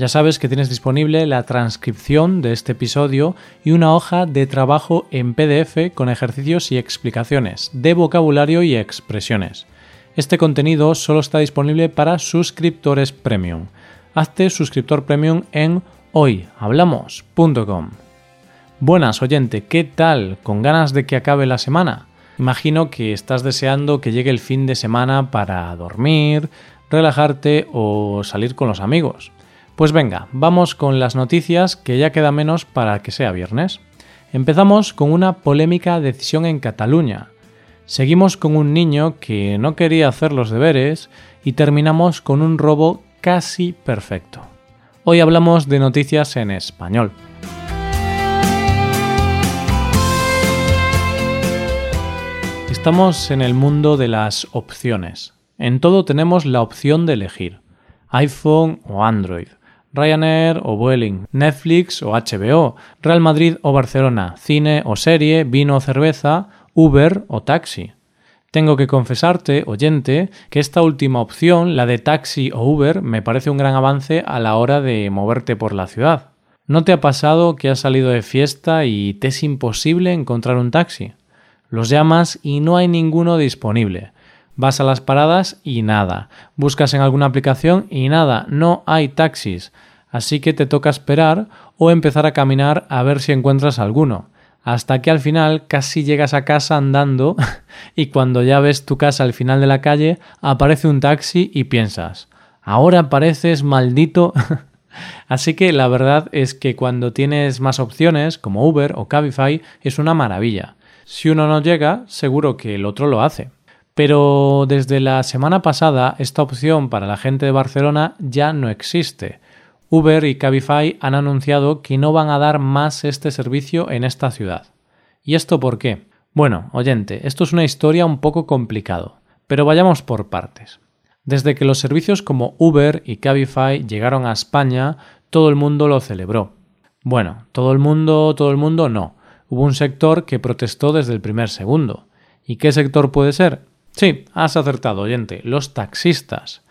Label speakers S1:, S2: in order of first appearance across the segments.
S1: ya sabes que tienes disponible la transcripción de este episodio y una hoja de trabajo en PDF con ejercicios y explicaciones de vocabulario y expresiones. Este contenido solo está disponible para suscriptores premium. Hazte suscriptor premium en hoyhablamos.com. Buenas oyente, ¿qué tal? ¿Con ganas de que acabe la semana? Imagino que estás deseando que llegue el fin de semana para dormir, relajarte o salir con los amigos. Pues venga, vamos con las noticias que ya queda menos para que sea viernes. Empezamos con una polémica decisión en Cataluña. Seguimos con un niño que no quería hacer los deberes y terminamos con un robo casi perfecto. Hoy hablamos de noticias en español. Estamos en el mundo de las opciones. En todo tenemos la opción de elegir, iPhone o Android. Ryanair o Vueling, Netflix o HBO, Real Madrid o Barcelona, cine o serie, vino o cerveza, Uber o taxi. Tengo que confesarte, oyente, que esta última opción, la de taxi o Uber, me parece un gran avance a la hora de moverte por la ciudad. ¿No te ha pasado que has salido de fiesta y te es imposible encontrar un taxi? Los llamas y no hay ninguno disponible. Vas a las paradas y nada. Buscas en alguna aplicación y nada. No hay taxis. Así que te toca esperar o empezar a caminar a ver si encuentras alguno. Hasta que al final casi llegas a casa andando y cuando ya ves tu casa al final de la calle aparece un taxi y piensas, ahora pareces maldito. Así que la verdad es que cuando tienes más opciones como Uber o Cabify es una maravilla. Si uno no llega, seguro que el otro lo hace. Pero desde la semana pasada esta opción para la gente de Barcelona ya no existe. Uber y Cabify han anunciado que no van a dar más este servicio en esta ciudad. ¿Y esto por qué? Bueno, oyente, esto es una historia un poco complicado, pero vayamos por partes. Desde que los servicios como Uber y Cabify llegaron a España, todo el mundo lo celebró. Bueno, todo el mundo, todo el mundo no. Hubo un sector que protestó desde el primer segundo. ¿Y qué sector puede ser? Sí, has acertado, oyente, los taxistas.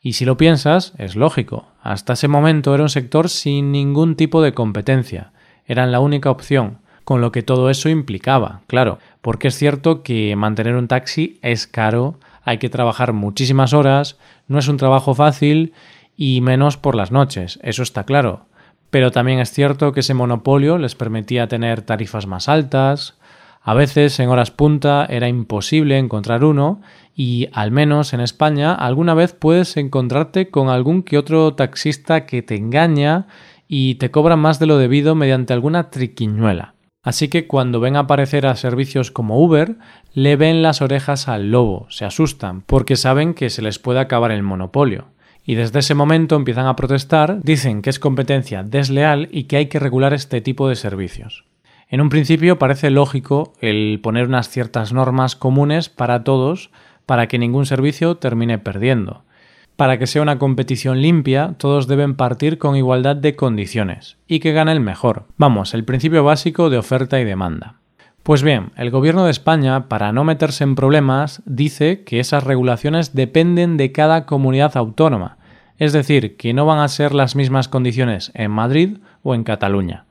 S1: Y si lo piensas, es lógico. Hasta ese momento era un sector sin ningún tipo de competencia. Eran la única opción, con lo que todo eso implicaba, claro, porque es cierto que mantener un taxi es caro, hay que trabajar muchísimas horas, no es un trabajo fácil y menos por las noches, eso está claro. Pero también es cierto que ese monopolio les permitía tener tarifas más altas, a veces en horas punta era imposible encontrar uno y al menos en España alguna vez puedes encontrarte con algún que otro taxista que te engaña y te cobra más de lo debido mediante alguna triquiñuela. Así que cuando ven aparecer a servicios como Uber, le ven las orejas al lobo, se asustan, porque saben que se les puede acabar el monopolio. Y desde ese momento empiezan a protestar, dicen que es competencia desleal y que hay que regular este tipo de servicios. En un principio parece lógico el poner unas ciertas normas comunes para todos para que ningún servicio termine perdiendo. Para que sea una competición limpia, todos deben partir con igualdad de condiciones y que gane el mejor. Vamos, el principio básico de oferta y demanda. Pues bien, el Gobierno de España, para no meterse en problemas, dice que esas regulaciones dependen de cada comunidad autónoma, es decir, que no van a ser las mismas condiciones en Madrid o en Cataluña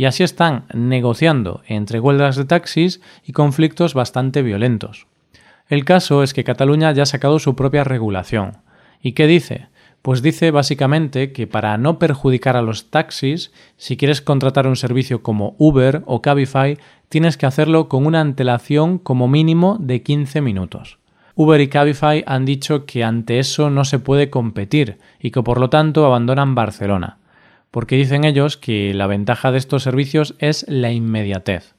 S1: y así están negociando entre huelgas de taxis y conflictos bastante violentos. El caso es que Cataluña ya ha sacado su propia regulación. ¿Y qué dice? Pues dice básicamente que para no perjudicar a los taxis, si quieres contratar un servicio como Uber o Cabify, tienes que hacerlo con una antelación como mínimo de 15 minutos. Uber y Cabify han dicho que ante eso no se puede competir y que por lo tanto abandonan Barcelona porque dicen ellos que la ventaja de estos servicios es la inmediatez,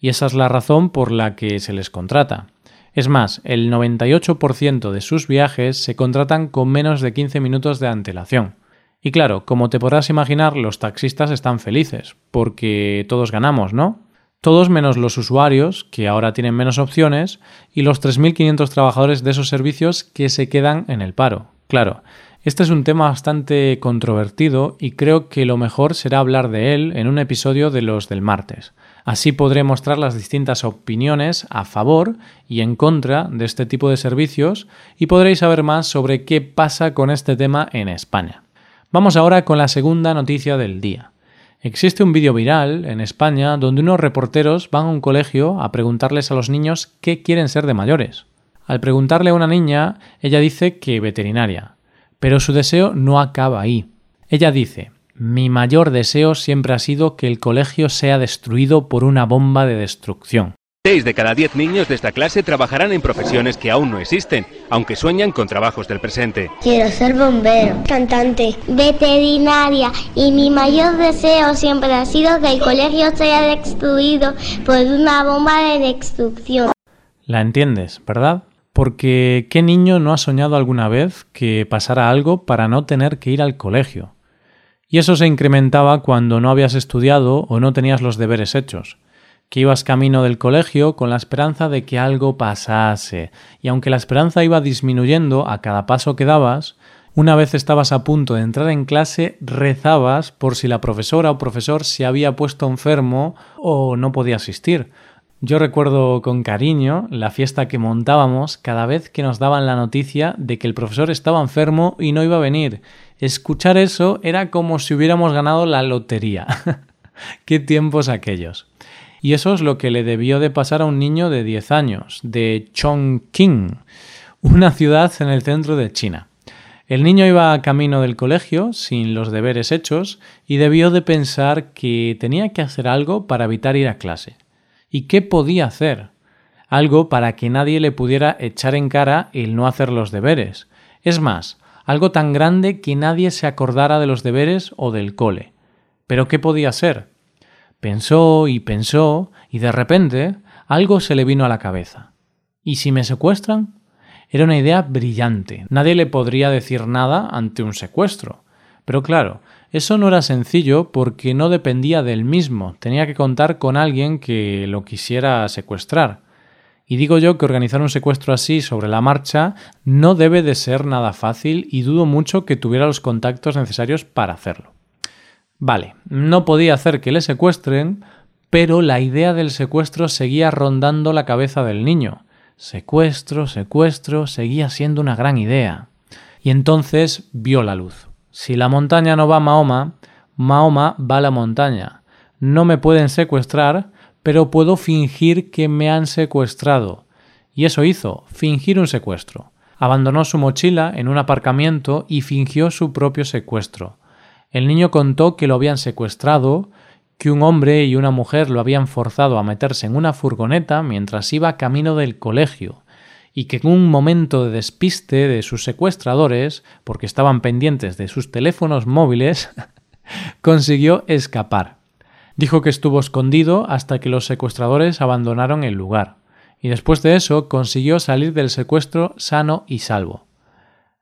S1: y esa es la razón por la que se les contrata. Es más, el 98% de sus viajes se contratan con menos de 15 minutos de antelación. Y claro, como te podrás imaginar, los taxistas están felices, porque todos ganamos, ¿no? Todos menos los usuarios, que ahora tienen menos opciones, y los 3.500 trabajadores de esos servicios que se quedan en el paro. Claro, este es un tema bastante controvertido y creo que lo mejor será hablar de él en un episodio de los del martes. Así podré mostrar las distintas opiniones a favor y en contra de este tipo de servicios y podréis saber más sobre qué pasa con este tema en España. Vamos ahora con la segunda noticia del día. Existe un vídeo viral en España donde unos reporteros van a un colegio a preguntarles a los niños qué quieren ser de mayores. Al preguntarle a una niña, ella dice que veterinaria, pero su deseo no acaba ahí. Ella dice, mi mayor deseo siempre ha sido que el colegio sea destruido por una bomba de destrucción.
S2: Seis de cada diez niños de esta clase trabajarán en profesiones que aún no existen, aunque sueñan con trabajos del presente.
S3: Quiero ser bombero, cantante, veterinaria y mi mayor deseo siempre ha sido que el colegio sea destruido por una bomba de destrucción.
S1: ¿La entiendes, verdad? Porque ¿qué niño no ha soñado alguna vez que pasara algo para no tener que ir al colegio? Y eso se incrementaba cuando no habías estudiado o no tenías los deberes hechos que ibas camino del colegio con la esperanza de que algo pasase, y aunque la esperanza iba disminuyendo a cada paso que dabas, una vez estabas a punto de entrar en clase, rezabas por si la profesora o profesor se había puesto enfermo o no podía asistir. Yo recuerdo con cariño la fiesta que montábamos cada vez que nos daban la noticia de que el profesor estaba enfermo y no iba a venir. Escuchar eso era como si hubiéramos ganado la lotería. Qué tiempos aquellos. Y eso es lo que le debió de pasar a un niño de 10 años, de Chongqing, una ciudad en el centro de China. El niño iba camino del colegio sin los deberes hechos y debió de pensar que tenía que hacer algo para evitar ir a clase. ¿Y qué podía hacer? Algo para que nadie le pudiera echar en cara el no hacer los deberes. Es más, algo tan grande que nadie se acordara de los deberes o del cole. ¿Pero qué podía ser? Pensó y pensó y de repente algo se le vino a la cabeza. ¿Y si me secuestran? Era una idea brillante. Nadie le podría decir nada ante un secuestro. Pero claro, eso no era sencillo porque no dependía del mismo. Tenía que contar con alguien que lo quisiera secuestrar. Y digo yo que organizar un secuestro así sobre la marcha no debe de ser nada fácil y dudo mucho que tuviera los contactos necesarios para hacerlo. Vale, no podía hacer que le secuestren, pero la idea del secuestro seguía rondando la cabeza del niño. Secuestro, secuestro, seguía siendo una gran idea. Y entonces vio la luz. Si la montaña no va a Mahoma, Mahoma va a la montaña. No me pueden secuestrar, pero puedo fingir que me han secuestrado. Y eso hizo, fingir un secuestro. Abandonó su mochila en un aparcamiento y fingió su propio secuestro. El niño contó que lo habían secuestrado, que un hombre y una mujer lo habían forzado a meterse en una furgoneta mientras iba camino del colegio, y que en un momento de despiste de sus secuestradores, porque estaban pendientes de sus teléfonos móviles, consiguió escapar. Dijo que estuvo escondido hasta que los secuestradores abandonaron el lugar, y después de eso consiguió salir del secuestro sano y salvo.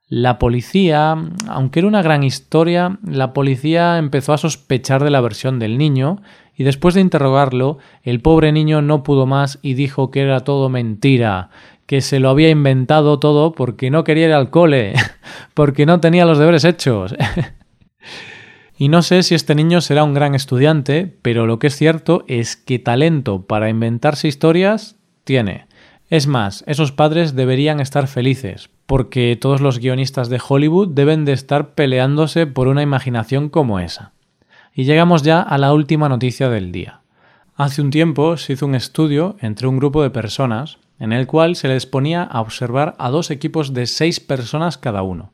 S1: La policía, aunque era una gran historia, la policía empezó a sospechar de la versión del niño y después de interrogarlo, el pobre niño no pudo más y dijo que era todo mentira, que se lo había inventado todo porque no quería ir al cole, porque no tenía los deberes hechos. y no sé si este niño será un gran estudiante, pero lo que es cierto es que talento para inventarse historias tiene. Es más, esos padres deberían estar felices, porque todos los guionistas de Hollywood deben de estar peleándose por una imaginación como esa. Y llegamos ya a la última noticia del día. Hace un tiempo se hizo un estudio entre un grupo de personas en el cual se les ponía a observar a dos equipos de seis personas cada uno,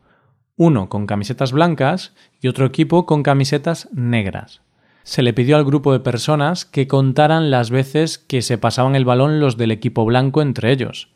S1: uno con camisetas blancas y otro equipo con camisetas negras. Se le pidió al grupo de personas que contaran las veces que se pasaban el balón los del equipo blanco entre ellos.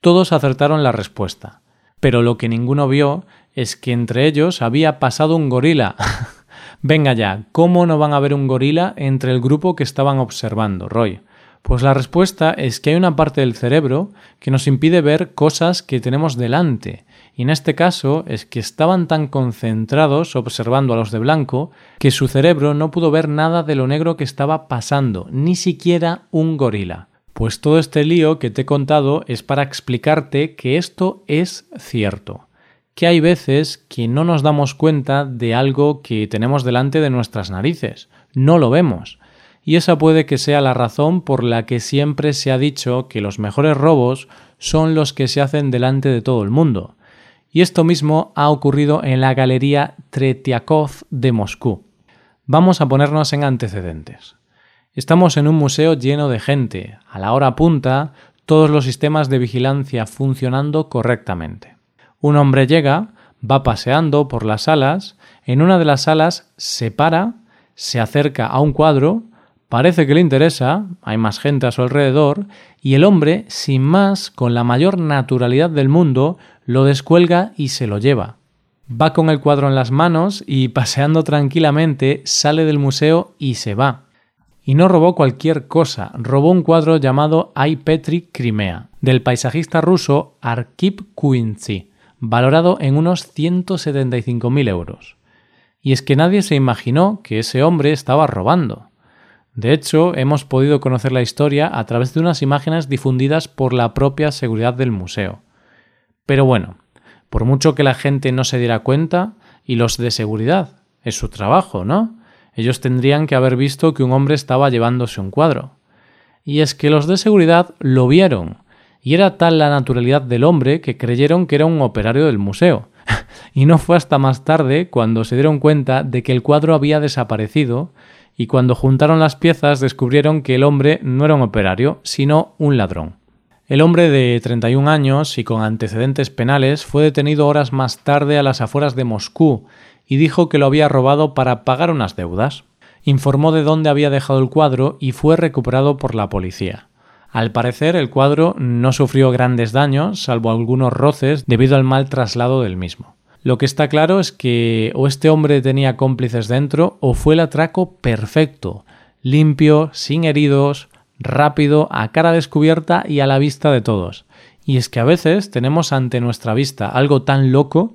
S1: Todos acertaron la respuesta pero lo que ninguno vio es que entre ellos había pasado un gorila. Venga ya, ¿cómo no van a ver un gorila entre el grupo que estaban observando, Roy? Pues la respuesta es que hay una parte del cerebro que nos impide ver cosas que tenemos delante. Y en este caso es que estaban tan concentrados observando a los de blanco que su cerebro no pudo ver nada de lo negro que estaba pasando, ni siquiera un gorila. Pues todo este lío que te he contado es para explicarte que esto es cierto, que hay veces que no nos damos cuenta de algo que tenemos delante de nuestras narices, no lo vemos y esa puede que sea la razón por la que siempre se ha dicho que los mejores robos son los que se hacen delante de todo el mundo. Y esto mismo ha ocurrido en la Galería Tretiakov de Moscú. Vamos a ponernos en antecedentes. Estamos en un museo lleno de gente, a la hora punta, todos los sistemas de vigilancia funcionando correctamente. Un hombre llega, va paseando por las salas, en una de las salas se para, se acerca a un cuadro Parece que le interesa, hay más gente a su alrededor, y el hombre, sin más, con la mayor naturalidad del mundo, lo descuelga y se lo lleva. Va con el cuadro en las manos y, paseando tranquilamente, sale del museo y se va. Y no robó cualquier cosa, robó un cuadro llamado I Petri Crimea, del paisajista ruso Arkip Kuinzi, valorado en unos 175.000 euros. Y es que nadie se imaginó que ese hombre estaba robando. De hecho, hemos podido conocer la historia a través de unas imágenes difundidas por la propia seguridad del museo. Pero bueno, por mucho que la gente no se diera cuenta, y los de seguridad, es su trabajo, ¿no? Ellos tendrían que haber visto que un hombre estaba llevándose un cuadro. Y es que los de seguridad lo vieron, y era tal la naturalidad del hombre que creyeron que era un operario del museo. y no fue hasta más tarde cuando se dieron cuenta de que el cuadro había desaparecido y cuando juntaron las piezas descubrieron que el hombre no era un operario, sino un ladrón. El hombre de 31 años y con antecedentes penales fue detenido horas más tarde a las afueras de Moscú y dijo que lo había robado para pagar unas deudas. Informó de dónde había dejado el cuadro y fue recuperado por la policía. Al parecer el cuadro no sufrió grandes daños, salvo algunos roces debido al mal traslado del mismo. Lo que está claro es que o este hombre tenía cómplices dentro o fue el atraco perfecto, limpio, sin heridos, rápido, a cara descubierta y a la vista de todos. Y es que a veces tenemos ante nuestra vista algo tan loco